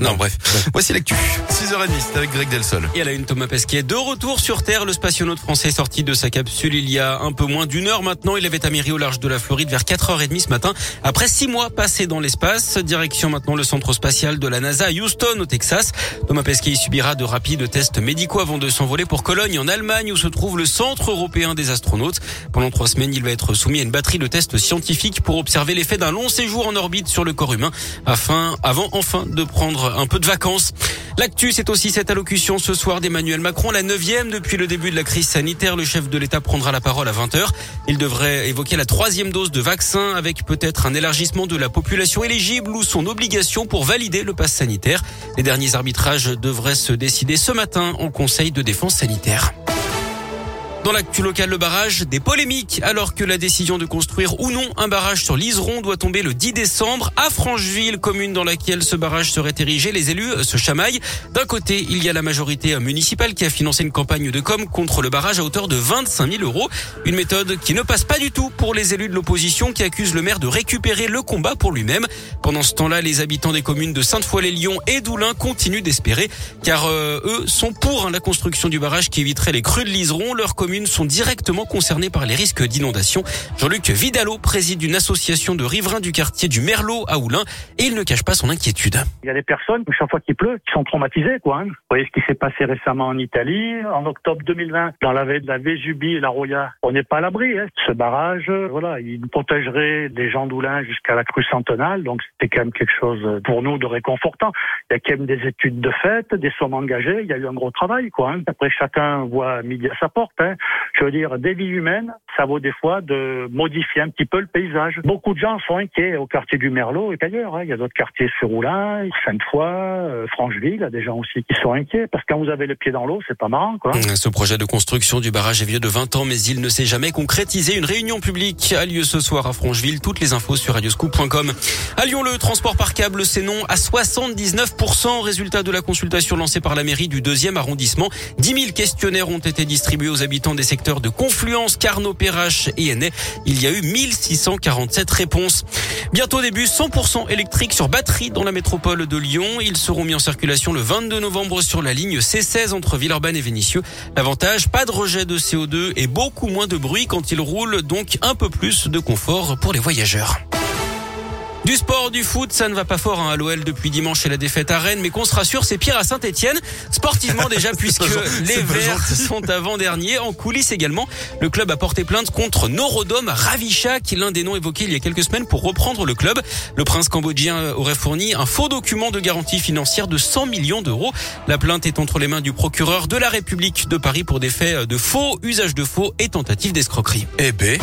Non, bref. Voici l'actu. 6h30, c'est avec Greg Delsol. Et à la une, Thomas Pesquet. De retour sur Terre, le spationaute français est sorti de sa capsule il y a un peu moins d'une heure maintenant. Il avait améri au large de la Floride vers 4h30 ce matin. Après six mois passés dans l'espace, direction maintenant le centre spatial de la NASA à Houston, au Texas. Thomas Pesquet y subira de rapides tests médicaux avant de s'envoler pour Cologne, en Allemagne, où se trouve le centre européen des astronautes. Pendant trois semaines, il va être soumis à une batterie de tests scientifiques pour observer l'effet d'un long séjour en orbite sur le corps humain, afin, avant enfin de prendre un peu de vacances. L'actu, c'est aussi cette allocution ce soir d'Emmanuel Macron, la neuvième depuis le début de la crise sanitaire. Le chef de l'État prendra la parole à 20h. Il devrait évoquer la troisième dose de vaccin avec peut-être un élargissement de la population éligible ou son obligation pour valider le pass sanitaire. Les derniers arbitrages devraient se décider ce matin en Conseil de défense sanitaire. Dans l'actu local, le barrage, des polémiques, alors que la décision de construire ou non un barrage sur l'Iseron doit tomber le 10 décembre à Francheville, commune dans laquelle ce barrage serait érigé. Les élus se chamaillent. D'un côté, il y a la majorité municipale qui a financé une campagne de com contre le barrage à hauteur de 25 000 euros. Une méthode qui ne passe pas du tout pour les élus de l'opposition qui accusent le maire de récupérer le combat pour lui-même. Pendant ce temps-là, les habitants des communes de Sainte-Foy-les-Lyons et d'Oulin continuent d'espérer, car euh, eux sont pour hein, la construction du barrage qui éviterait les crues de l'Iseron. Communes sont directement concernées par les risques d'inondation. Jean-Luc Vidalot préside une association de riverains du quartier du Merlot à Oulin et il ne cache pas son inquiétude. Il y a des personnes, chaque fois qu'il pleut, qui sont traumatisées. Quoi, hein. Vous voyez ce qui s'est passé récemment en Italie, en octobre 2020, dans la vallée de la Vésubie et la Roya. On n'est pas à l'abri. Hein. Ce barrage, voilà, il protégerait les gens d'Oulin jusqu'à la crue centenale. Donc c'était quand même quelque chose pour nous de réconfortant. Il y a quand même des études de fait, des sommes engagées. Il y a eu un gros travail. Quoi, hein. Après, chacun voit midi à sa porte. Hein. Je veux dire, des vies humaines, ça vaut des fois de modifier un petit peu le paysage. Beaucoup de gens sont inquiets au quartier du Merlot et ailleurs. Hein. Il y a d'autres quartiers sur Oulin, Sainte-Foy, euh, Francheville, il y a des gens aussi qui sont inquiets parce que quand vous avez le pied dans l'eau, c'est pas marrant. Quoi. Ce projet de construction du barrage est vieux de 20 ans, mais il ne s'est jamais concrétisé. Une réunion publique a lieu ce soir à Francheville. Toutes les infos sur radioscoop.com. À Lyon, le transport par câble, c'est non à 79%. Résultat de la consultation lancée par la mairie du deuxième arrondissement. 10 000 questionnaires ont été distribués aux habitants des secteurs de Confluence, Carnot, Perrache et Ennais. Il y a eu 1647 réponses. Bientôt début 100% électrique sur batterie dans la métropole de Lyon. Ils seront mis en circulation le 22 novembre sur la ligne C16 entre Villeurbanne et Vénissieux. L'avantage, pas de rejet de CO2 et beaucoup moins de bruit quand ils roulent, donc un peu plus de confort pour les voyageurs. Du sport, du foot, ça ne va pas fort hein, à l'OL depuis dimanche et la défaite à Rennes, mais qu'on se rassure, c'est pire à Saint-Etienne. Sportivement déjà, puisque les Verts sont avant-derniers. En coulisses également, le club a porté plainte contre Norodom Ravichak, l'un des noms évoqués il y a quelques semaines pour reprendre le club. Le prince cambodgien aurait fourni un faux document de garantie financière de 100 millions d'euros. La plainte est entre les mains du procureur de la République de Paris pour des faits de faux, usage de faux et tentative d'escroquerie. Eh ben...